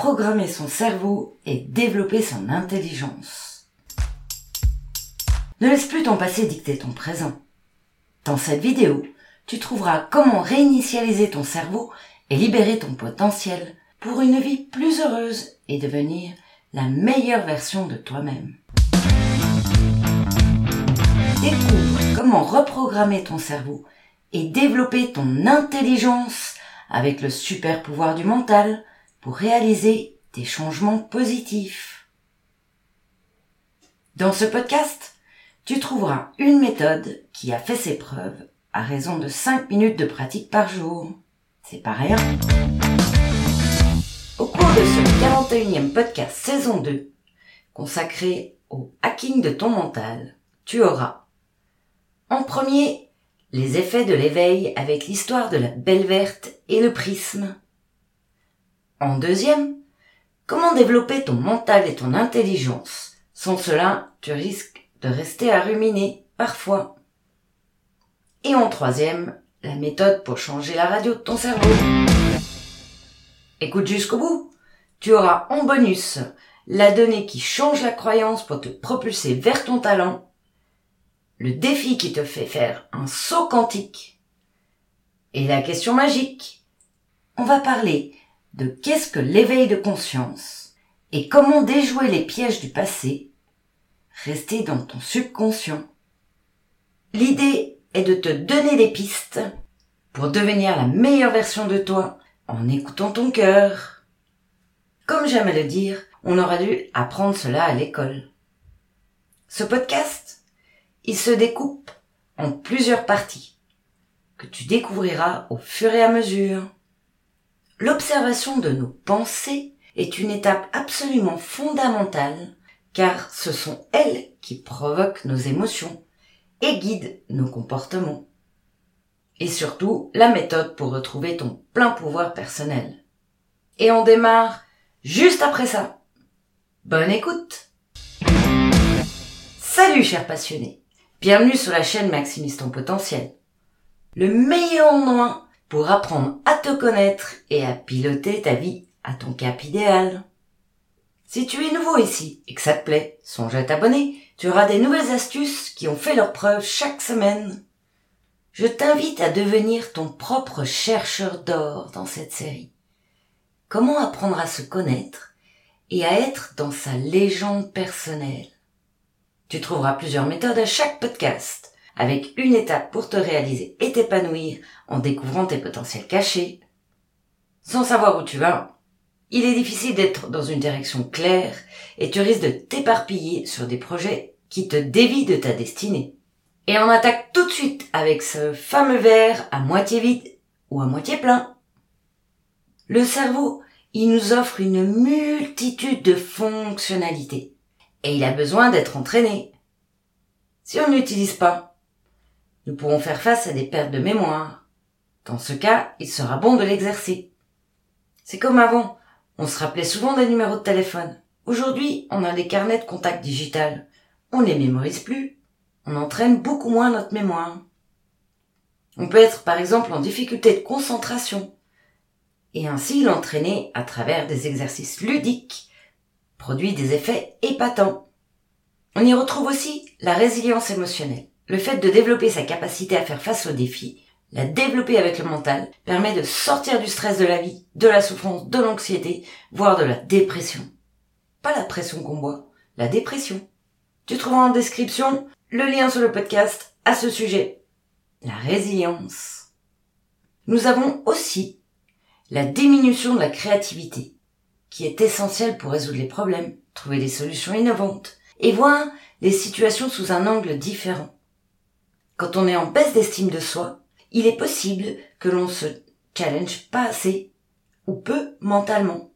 reprogrammer son cerveau et développer son intelligence. Ne laisse plus ton passé dicter ton présent. Dans cette vidéo, tu trouveras comment réinitialiser ton cerveau et libérer ton potentiel pour une vie plus heureuse et devenir la meilleure version de toi-même. Découvre comment reprogrammer ton cerveau et développer ton intelligence avec le super pouvoir du mental pour réaliser des changements positifs. Dans ce podcast, tu trouveras une méthode qui a fait ses preuves à raison de 5 minutes de pratique par jour. C'est pas rien. Au cours de ce 41e podcast saison 2, consacré au hacking de ton mental, tu auras en premier les effets de l'éveil avec l'histoire de la belle verte et le prisme. En deuxième, comment développer ton mental et ton intelligence. Sans cela, tu risques de rester à ruminer parfois. Et en troisième, la méthode pour changer la radio de ton cerveau. Écoute jusqu'au bout. Tu auras en bonus la donnée qui change la croyance pour te propulser vers ton talent, le défi qui te fait faire un saut quantique et la question magique. On va parler de qu'est-ce que l'éveil de conscience et comment déjouer les pièges du passé, rester dans ton subconscient. L'idée est de te donner des pistes pour devenir la meilleure version de toi en écoutant ton cœur. Comme j'aime le dire, on aura dû apprendre cela à l'école. Ce podcast, il se découpe en plusieurs parties que tu découvriras au fur et à mesure. L'observation de nos pensées est une étape absolument fondamentale car ce sont elles qui provoquent nos émotions et guident nos comportements. Et surtout, la méthode pour retrouver ton plein pouvoir personnel. Et on démarre juste après ça. Bonne écoute Salut chers passionnés Bienvenue sur la chaîne Maximise ton potentiel. Le meilleur endroit pour apprendre à te connaître et à piloter ta vie à ton cap idéal. Si tu es nouveau ici et que ça te plaît, songe à t'abonner. Tu auras des nouvelles astuces qui ont fait leur preuve chaque semaine. Je t'invite à devenir ton propre chercheur d'or dans cette série. Comment apprendre à se connaître et à être dans sa légende personnelle. Tu trouveras plusieurs méthodes à chaque podcast avec une étape pour te réaliser et t'épanouir en découvrant tes potentiels cachés. Sans savoir où tu vas, il est difficile d'être dans une direction claire et tu risques de t'éparpiller sur des projets qui te dévient de ta destinée. Et on attaque tout de suite avec ce fameux verre à moitié vide ou à moitié plein. Le cerveau, il nous offre une multitude de fonctionnalités et il a besoin d'être entraîné. Si on n'utilise pas, nous pourrons faire face à des pertes de mémoire. Dans ce cas, il sera bon de l'exercer. C'est comme avant. On se rappelait souvent des numéros de téléphone. Aujourd'hui, on a des carnets de contact digital. On les mémorise plus. On entraîne beaucoup moins notre mémoire. On peut être par exemple en difficulté de concentration et ainsi l'entraîner à travers des exercices ludiques produit des effets épatants. On y retrouve aussi la résilience émotionnelle. Le fait de développer sa capacité à faire face aux défis, la développer avec le mental, permet de sortir du stress de la vie, de la souffrance, de l'anxiété, voire de la dépression. Pas la pression qu'on boit, la dépression. Tu trouveras en description le lien sur le podcast à ce sujet. La résilience. Nous avons aussi la diminution de la créativité, qui est essentielle pour résoudre les problèmes, trouver des solutions innovantes et voir les situations sous un angle différent. Quand on est en baisse d'estime de soi, il est possible que l'on se challenge pas assez ou peu mentalement.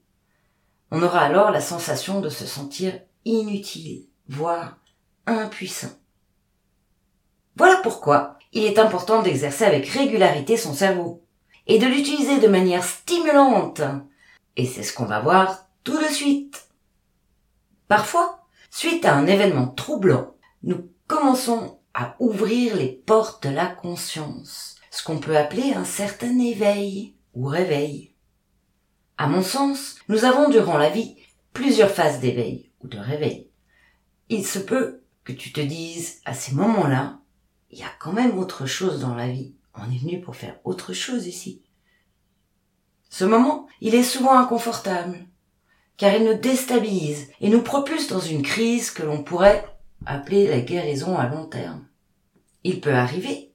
On aura alors la sensation de se sentir inutile, voire impuissant. Voilà pourquoi il est important d'exercer avec régularité son cerveau et de l'utiliser de manière stimulante. Et c'est ce qu'on va voir tout de suite. Parfois, suite à un événement troublant, nous commençons à ouvrir les portes de la conscience, ce qu'on peut appeler un certain éveil ou réveil. À mon sens, nous avons durant la vie plusieurs phases d'éveil ou de réveil. Il se peut que tu te dises à ces moments-là, il y a quand même autre chose dans la vie. On est venu pour faire autre chose ici. Ce moment, il est souvent inconfortable, car il nous déstabilise et nous propulse dans une crise que l'on pourrait appeler la guérison à long terme. Il peut arriver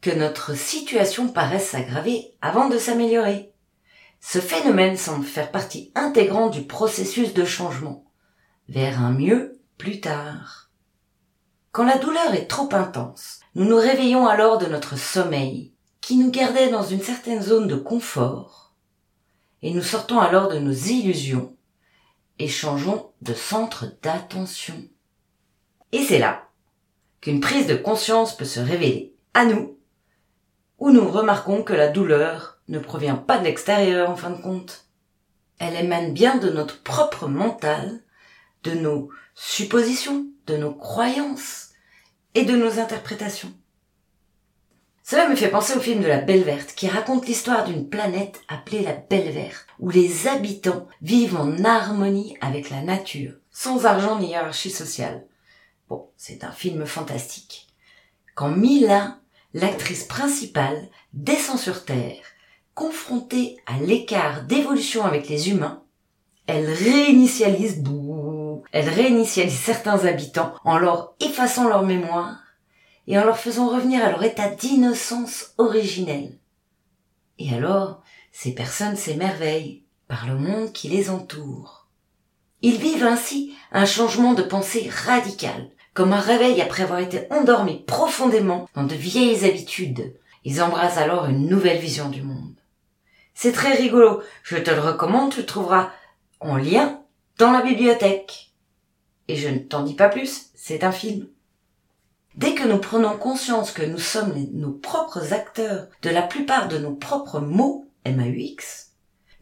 que notre situation paraisse s'aggraver avant de s'améliorer. Ce phénomène semble faire partie intégrante du processus de changement vers un mieux plus tard. Quand la douleur est trop intense, nous nous réveillons alors de notre sommeil qui nous gardait dans une certaine zone de confort et nous sortons alors de nos illusions et changeons de centre d'attention. Et c'est là qu'une prise de conscience peut se révéler à nous, où nous remarquons que la douleur ne provient pas de l'extérieur en fin de compte. Elle émane bien de notre propre mental, de nos suppositions, de nos croyances et de nos interprétations. Cela me fait penser au film de la Belle Verte qui raconte l'histoire d'une planète appelée la Belle Verte, où les habitants vivent en harmonie avec la nature, sans argent ni hiérarchie sociale. Bon, c'est un film fantastique. Quand Mila, l'actrice principale, descend sur Terre, confrontée à l'écart d'évolution avec les humains, elle réinitialise, bouh, elle réinitialise certains habitants en leur effaçant leur mémoire et en leur faisant revenir à leur état d'innocence originelle. Et alors, ces personnes s'émerveillent par le monde qui les entoure. Ils vivent ainsi un changement de pensée radical, comme un réveil après avoir été endormis profondément dans de vieilles habitudes. Ils embrassent alors une nouvelle vision du monde. C'est très rigolo, je te le recommande, tu le trouveras en lien dans la bibliothèque. Et je ne t'en dis pas plus, c'est un film. Dès que nous prenons conscience que nous sommes nos propres acteurs de la plupart de nos propres mots, MAUX,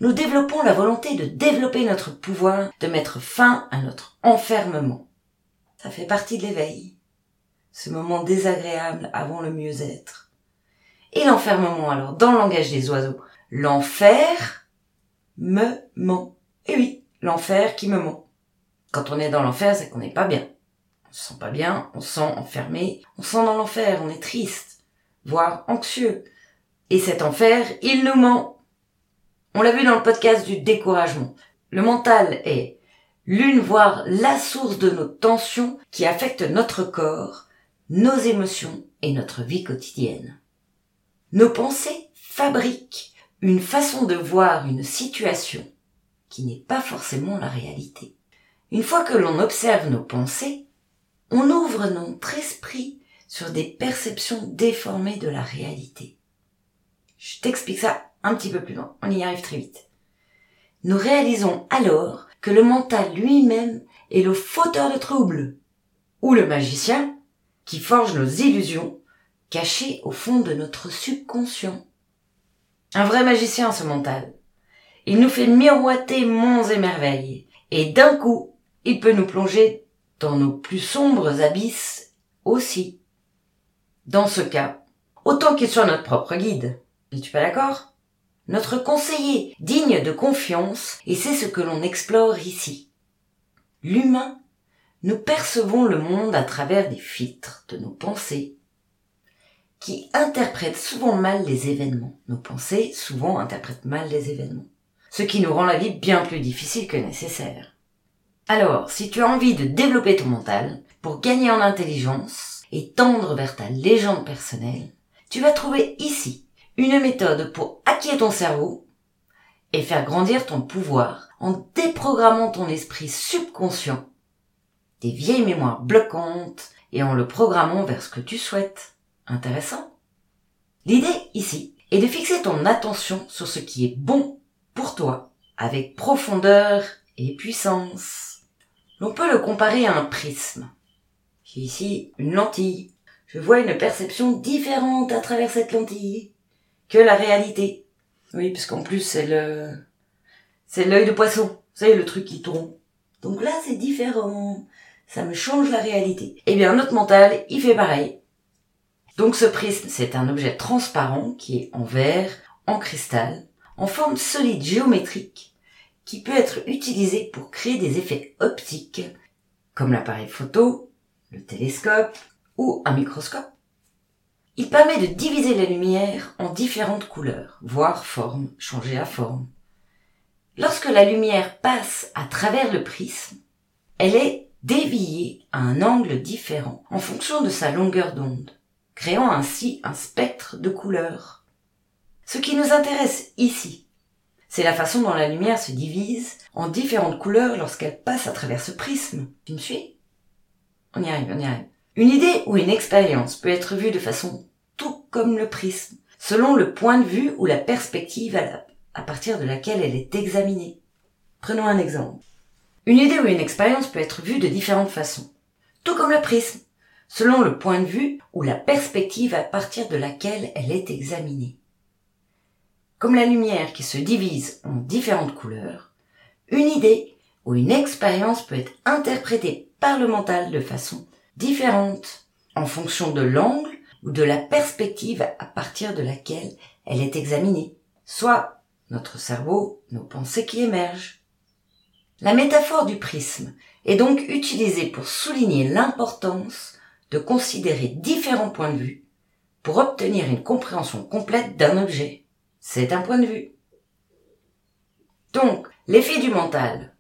nous développons la volonté de développer notre pouvoir, de mettre fin à notre enfermement. Ça fait partie de l'éveil. Ce moment désagréable avant le mieux-être. Et l'enfermement alors, dans le langage des oiseaux. L'enfer me ment. Et oui, l'enfer qui me ment. Quand on est dans l'enfer, c'est qu'on n'est pas bien on se sent pas bien, on se sent enfermé, on se sent dans l'enfer, on est triste, voire anxieux. Et cet enfer, il nous ment. On l'a vu dans le podcast du découragement. Le mental est l'une voire la source de nos tensions qui affectent notre corps, nos émotions et notre vie quotidienne. Nos pensées fabriquent une façon de voir une situation qui n'est pas forcément la réalité. Une fois que l'on observe nos pensées, on ouvre notre esprit sur des perceptions déformées de la réalité. Je t'explique ça un petit peu plus loin, on y arrive très vite. Nous réalisons alors que le mental lui-même est le fauteur de troubles, ou le magicien qui forge nos illusions cachées au fond de notre subconscient. Un vrai magicien, ce mental. Il nous fait miroiter monts et merveilles, et d'un coup, il peut nous plonger dans nos plus sombres abysses aussi. Dans ce cas, autant qu'il soit notre propre guide. N'es-tu pas d'accord? Notre conseiller, digne de confiance, et c'est ce que l'on explore ici. L'humain, nous percevons le monde à travers des filtres de nos pensées, qui interprètent souvent mal les événements. Nos pensées souvent interprètent mal les événements, ce qui nous rend la vie bien plus difficile que nécessaire. Alors, si tu as envie de développer ton mental pour gagner en intelligence et tendre vers ta légende personnelle, tu vas trouver ici une méthode pour hacker ton cerveau et faire grandir ton pouvoir en déprogrammant ton esprit subconscient des vieilles mémoires bloquantes et en le programmant vers ce que tu souhaites. Intéressant? L'idée ici est de fixer ton attention sur ce qui est bon pour toi avec profondeur et puissance. L'on peut le comparer à un prisme. J'ai ici une lentille. Je vois une perception différente à travers cette lentille que la réalité. Oui, parce qu'en plus c'est le, c'est l'œil de poisson. C'est le truc qui tourne. Donc là, c'est différent. Ça me change la réalité. Eh bien, notre mental, il fait pareil. Donc ce prisme, c'est un objet transparent qui est en verre, en cristal, en forme solide géométrique qui peut être utilisé pour créer des effets optiques comme l'appareil photo, le télescope ou un microscope. Il permet de diviser la lumière en différentes couleurs, voire formes, changer la forme. Lorsque la lumière passe à travers le prisme, elle est déviée à un angle différent en fonction de sa longueur d'onde, créant ainsi un spectre de couleurs. Ce qui nous intéresse ici, c'est la façon dont la lumière se divise en différentes couleurs lorsqu'elle passe à travers ce prisme. Tu me suis? On y arrive, on y arrive. Une idée ou une expérience peut être vue de façon tout comme le prisme, selon le point de vue ou la perspective à, partir de laquelle elle est examinée. Prenons un exemple. Une idée ou une expérience peut être vue de différentes façons, tout comme le prisme, selon le point de vue ou la perspective à partir de laquelle elle est examinée. Comme la lumière qui se divise en différentes couleurs, une idée ou une expérience peut être interprétée par le mental de façon différente en fonction de l'angle ou de la perspective à partir de laquelle elle est examinée, soit notre cerveau, nos pensées qui émergent. La métaphore du prisme est donc utilisée pour souligner l'importance de considérer différents points de vue pour obtenir une compréhension complète d'un objet. C'est un point de vue. Donc, l'effet du mental.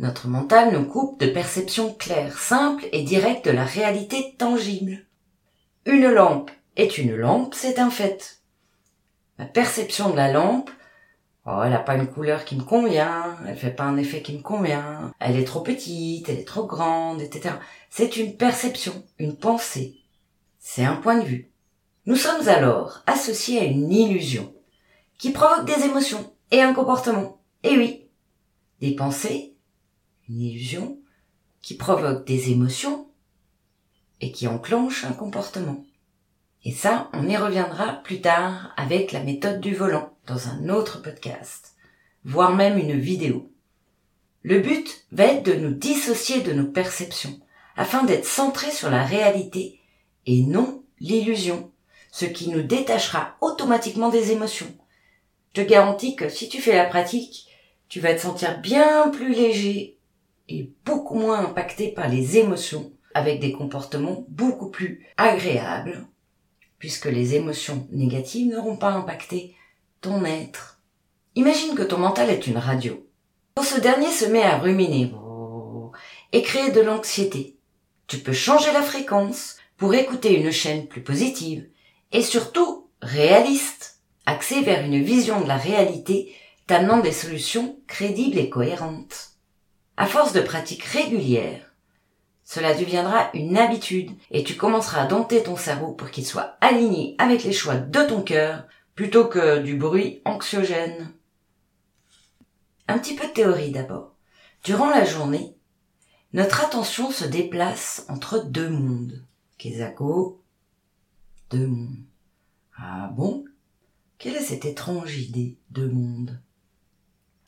Notre mental nous coupe de perceptions claires, simples et directes de la réalité tangible. Une lampe est une lampe, c'est un fait. Ma perception de la lampe, oh, elle n'a pas une couleur qui me convient, elle fait pas un effet qui me convient, elle est trop petite, elle est trop grande, etc. C'est une perception, une pensée. C'est un point de vue. Nous sommes alors associés à une illusion qui provoque des émotions et un comportement. Et oui, des pensées, une illusion qui provoque des émotions et qui enclenche un comportement. Et ça, on y reviendra plus tard avec la méthode du volant dans un autre podcast, voire même une vidéo. Le but va être de nous dissocier de nos perceptions afin d'être centré sur la réalité et non l'illusion, ce qui nous détachera automatiquement des émotions. Je te garantis que si tu fais la pratique, tu vas te sentir bien plus léger et beaucoup moins impacté par les émotions avec des comportements beaucoup plus agréables, puisque les émotions négatives n'auront pas impacté ton être. Imagine que ton mental est une radio. Quand ce dernier se met à ruminer et créer de l'anxiété, tu peux changer la fréquence pour écouter une chaîne plus positive et surtout réaliste, axée vers une vision de la réalité t'amenant des solutions crédibles et cohérentes. À force de pratiques régulières, cela deviendra une habitude et tu commenceras à dompter ton cerveau pour qu'il soit aligné avec les choix de ton cœur plutôt que du bruit anxiogène. Un petit peu de théorie d'abord. Durant la journée, notre attention se déplace entre deux mondes. Kezako, deux mondes. Ah bon? Quelle est cette étrange idée, deux mondes?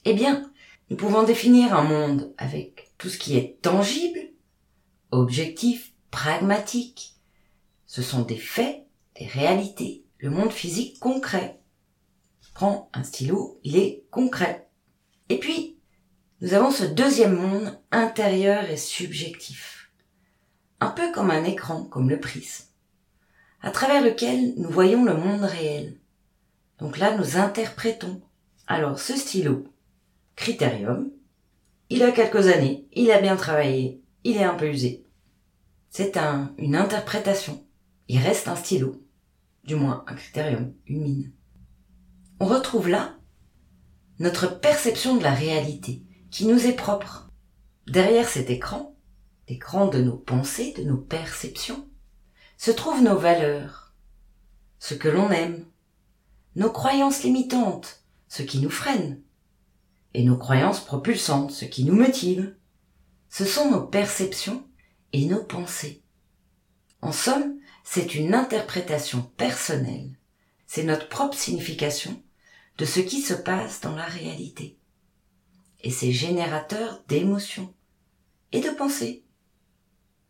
Eh bien, nous pouvons définir un monde avec tout ce qui est tangible objectif, pragmatique. Ce sont des faits, des réalités, le monde physique concret. Prends un stylo, il est concret. Et puis, nous avons ce deuxième monde intérieur et subjectif. Un peu comme un écran, comme le prisme, à travers lequel nous voyons le monde réel. Donc là, nous interprétons. Alors, ce stylo, critérium, il a quelques années, il a bien travaillé, il est un peu usé. C'est un, une interprétation. Il reste un stylo. Du moins, un critérium, une. On retrouve là notre perception de la réalité, qui nous est propre. Derrière cet écran, l'écran de nos pensées, de nos perceptions, se trouvent nos valeurs, ce que l'on aime, nos croyances limitantes, ce qui nous freine, et nos croyances propulsantes, ce qui nous motive. Ce sont nos perceptions et nos pensées. En somme, c'est une interprétation personnelle, c'est notre propre signification de ce qui se passe dans la réalité. Et c'est générateur d'émotions et de pensées.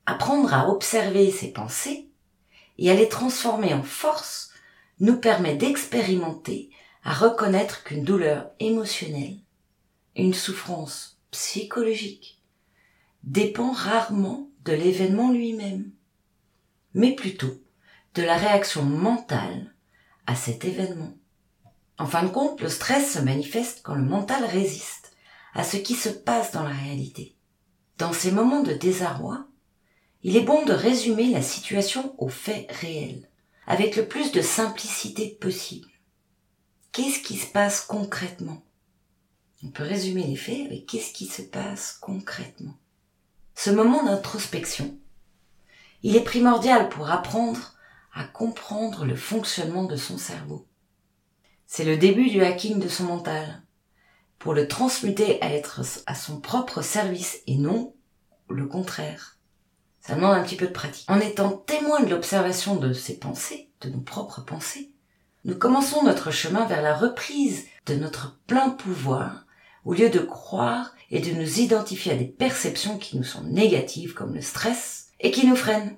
Apprendre à observer ces pensées et à les transformer en force nous permet d'expérimenter à reconnaître qu'une douleur émotionnelle, une souffrance psychologique, dépend rarement de l'événement lui-même, mais plutôt de la réaction mentale à cet événement. En fin de compte, le stress se manifeste quand le mental résiste à ce qui se passe dans la réalité. Dans ces moments de désarroi, il est bon de résumer la situation aux faits réels, avec le plus de simplicité possible. Qu'est-ce qui se passe concrètement? On peut résumer les faits avec qu'est-ce qui se passe concrètement. Ce moment d'introspection, il est primordial pour apprendre à comprendre le fonctionnement de son cerveau. C'est le début du hacking de son mental, pour le transmuter à être à son propre service et non le contraire. Ça demande un petit peu de pratique. En étant témoin de l'observation de ses pensées, de nos propres pensées, nous commençons notre chemin vers la reprise de notre plein pouvoir, au lieu de croire et de nous identifier à des perceptions qui nous sont négatives comme le stress et qui nous freinent.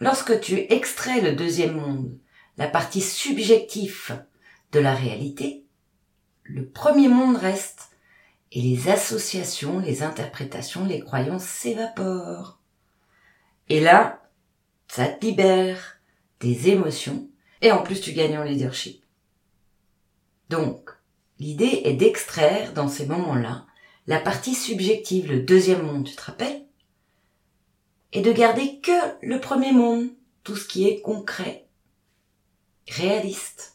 Lorsque tu extrais le deuxième monde, la partie subjective de la réalité, le premier monde reste et les associations, les interprétations, les croyances s'évaporent. Et là, ça te libère des émotions et en plus tu gagnes en leadership. Donc, l'idée est d'extraire dans ces moments-là la partie subjective, le deuxième monde, tu te rappelles? Et de garder que le premier monde, tout ce qui est concret, réaliste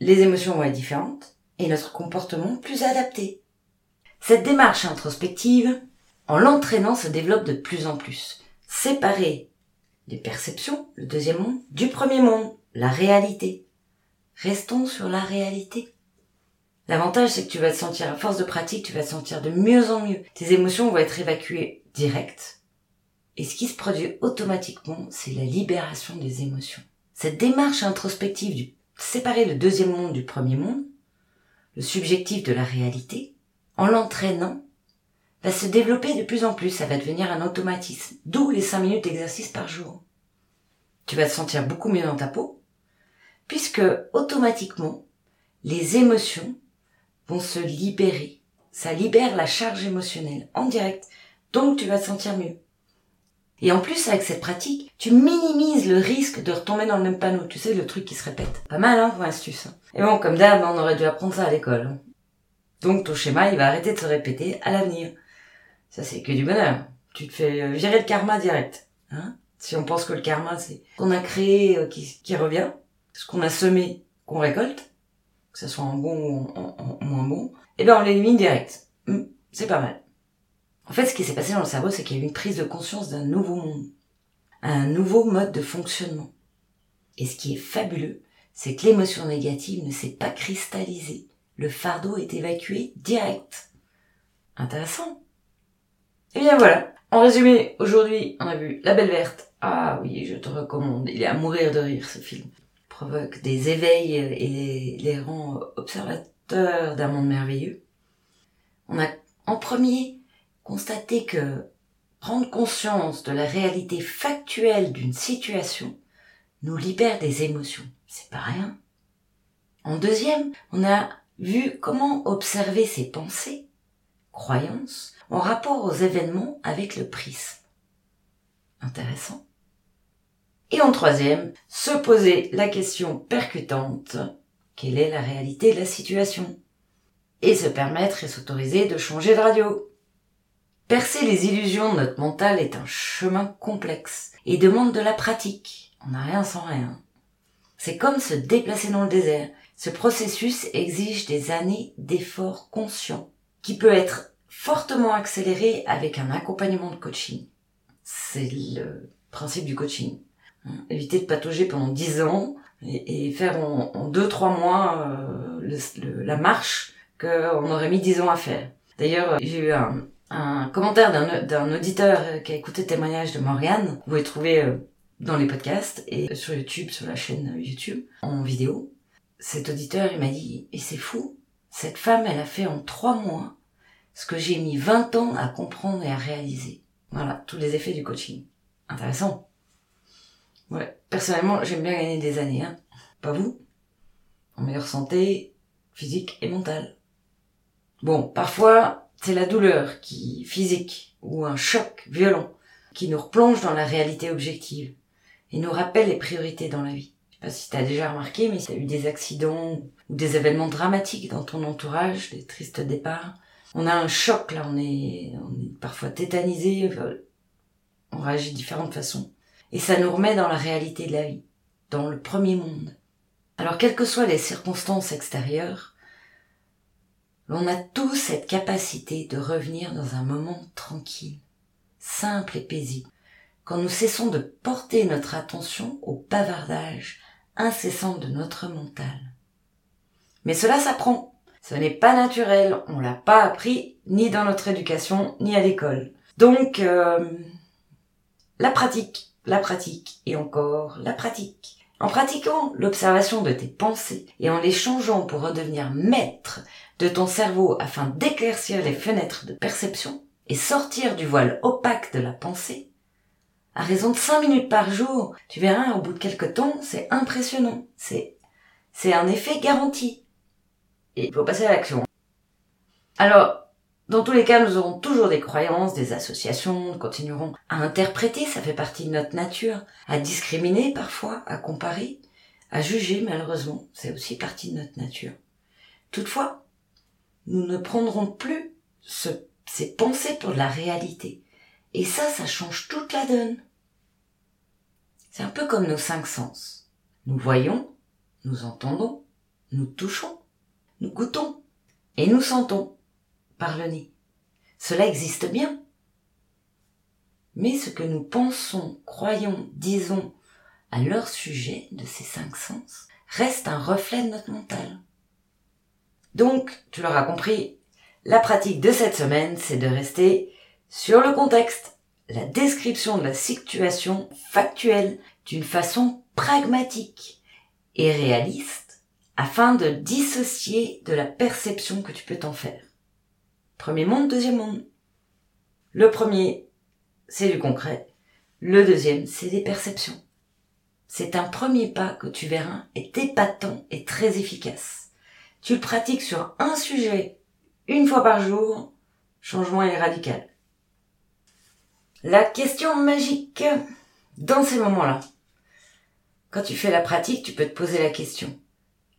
les émotions vont être différentes et notre comportement plus adapté. Cette démarche introspective, en l'entraînant, se développe de plus en plus. Séparer les perceptions, le deuxième monde, du premier monde, la réalité. Restons sur la réalité. L'avantage, c'est que tu vas te sentir, à force de pratique, tu vas te sentir de mieux en mieux. Tes émotions vont être évacuées direct. Et ce qui se produit automatiquement, c'est la libération des émotions. Cette démarche introspective du séparer le deuxième monde du premier monde, le subjectif de la réalité, en l'entraînant, va se développer de plus en plus, ça va devenir un automatisme, d'où les cinq minutes d'exercice par jour. Tu vas te sentir beaucoup mieux dans ta peau, puisque automatiquement, les émotions vont se libérer. Ça libère la charge émotionnelle en direct, donc tu vas te sentir mieux. Et en plus, avec cette pratique, tu minimises le risque de retomber dans le même panneau. Tu sais, le truc qui se répète. Pas mal, hein, pour astuce. Et bon, comme d'hab, on aurait dû apprendre ça à l'école. Donc, ton schéma, il va arrêter de se répéter à l'avenir. Ça, c'est que du bonheur. Tu te fais euh, virer le karma direct. Hein si on pense que le karma, c'est ce qu'on a créé euh, qui, qui revient, ce qu'on a semé qu'on récolte, que ce soit en bon ou en, moins bon, eh ben on l'élimine direct. Hum, c'est pas mal. En fait, ce qui s'est passé dans le cerveau, c'est qu'il y a eu une prise de conscience d'un nouveau monde, un nouveau mode de fonctionnement. Et ce qui est fabuleux, c'est que l'émotion négative ne s'est pas cristallisée. Le fardeau est évacué direct. Intéressant. Et eh bien voilà. En résumé, aujourd'hui, on a vu La Belle Verte. Ah oui, je te recommande. Il est à mourir de rire, ce film. Provoque des éveils et les rend observateurs d'un monde merveilleux. On a, en premier, constater que prendre conscience de la réalité factuelle d'une situation nous libère des émotions. C'est pas rien. En deuxième, on a vu comment observer ses pensées, croyances, en rapport aux événements avec le prisme. Intéressant. Et en troisième, se poser la question percutante, quelle est la réalité de la situation? Et se permettre et s'autoriser de changer de radio. Percer les illusions de notre mental est un chemin complexe et demande de la pratique. On n'a rien sans rien. C'est comme se déplacer dans le désert. Ce processus exige des années d'efforts conscients, qui peut être fortement accéléré avec un accompagnement de coaching. C'est le principe du coaching. Éviter de patauger pendant dix ans et, faire en, deux trois mois euh, la marche qu'on aurait mis dix ans à faire. D'ailleurs, j'ai eu un, un commentaire d'un auditeur qui a écouté le témoignage de Morgane. Vous pouvez trouver euh, dans les podcasts et sur YouTube, sur la chaîne YouTube, en vidéo. Cet auditeur, il m'a dit, et c'est fou, cette femme, elle a fait en trois mois ce que j'ai mis 20 ans à comprendre et à réaliser. Voilà, tous les effets du coaching. Intéressant. Ouais, personnellement, j'aime bien gagner des années, hein. Pas vous en meilleure santé physique et mentale. Bon, parfois, c'est la douleur qui, physique, ou un choc violent, qui nous replonge dans la réalité objective et nous rappelle les priorités dans la vie. Je sais pas si tu as déjà remarqué, mais si tu as eu des accidents ou des événements dramatiques dans ton entourage, des tristes départs, on a un choc là, on est, on est parfois tétanisé, on réagit de différentes façons. Et ça nous remet dans la réalité de la vie, dans le premier monde. Alors quelles que soient les circonstances extérieures, on a tous cette capacité de revenir dans un moment tranquille, simple et paisible, quand nous cessons de porter notre attention au bavardage incessant de notre mental. Mais cela s'apprend. Ce n'est pas naturel, on l'a pas appris ni dans notre éducation ni à l'école. Donc euh, la pratique, la pratique et encore la pratique. En pratiquant l'observation de tes pensées et en les changeant pour redevenir maître de ton cerveau afin d'éclaircir les fenêtres de perception et sortir du voile opaque de la pensée, à raison de cinq minutes par jour, tu verras au bout de quelques temps, c'est impressionnant. C'est, c'est un effet garanti. Et il faut passer à l'action. Alors, dans tous les cas, nous aurons toujours des croyances, des associations, nous continuerons à interpréter, ça fait partie de notre nature, à discriminer parfois, à comparer, à juger malheureusement, c'est aussi partie de notre nature. Toutefois, nous ne prendrons plus ces pensées pour de la réalité. Et ça, ça change toute la donne. C'est un peu comme nos cinq sens. Nous voyons, nous entendons, nous touchons, nous goûtons et nous sentons par le nez. Cela existe bien. Mais ce que nous pensons, croyons, disons à leur sujet de ces cinq sens reste un reflet de notre mental. Donc, tu l'auras compris, la pratique de cette semaine, c'est de rester sur le contexte, la description de la situation factuelle d'une façon pragmatique et réaliste afin de dissocier de la perception que tu peux t'en faire. Premier monde, deuxième monde. Le premier, c'est du concret. Le deuxième, c'est des perceptions. C'est un premier pas que tu verras est épatant et très efficace. Tu le pratiques sur un sujet une fois par jour, changement est radical. La question magique dans ces moments-là. Quand tu fais la pratique, tu peux te poser la question.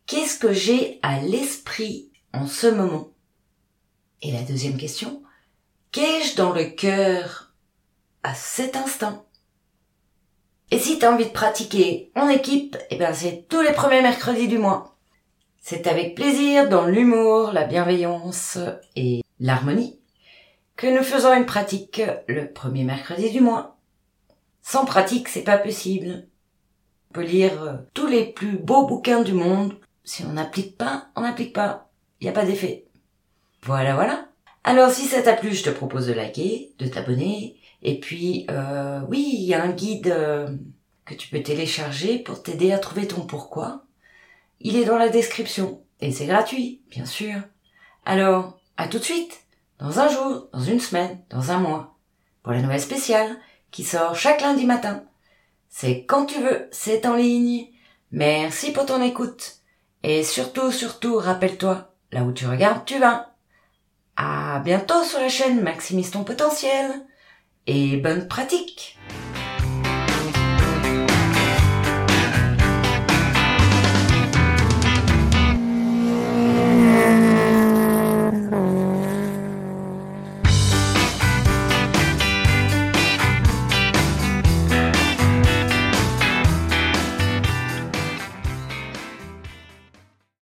Qu'est-ce que j'ai à l'esprit en ce moment? Et la deuxième question, qu'ai-je dans le cœur à cet instant? Et si tu envie de pratiquer en équipe, eh ben c'est tous les premiers mercredis du mois. C'est avec plaisir, dans l'humour, la bienveillance et l'harmonie, que nous faisons une pratique le premier mercredi du mois. Sans pratique, c'est pas possible. On peut lire tous les plus beaux bouquins du monde, si on n'applique pas, on n'applique pas. Il n'y a pas d'effet. Voilà, voilà. Alors si ça t'a plu, je te propose de liker, de t'abonner. Et puis, euh, oui, il y a un guide euh, que tu peux télécharger pour t'aider à trouver ton pourquoi. Il est dans la description. Et c'est gratuit, bien sûr. Alors, à tout de suite. Dans un jour, dans une semaine, dans un mois. Pour la nouvelle spéciale, qui sort chaque lundi matin. C'est quand tu veux, c'est en ligne. Merci pour ton écoute. Et surtout, surtout, rappelle-toi, là où tu regardes, tu vas. À bientôt sur la chaîne Maximise ton potentiel. Et bonne pratique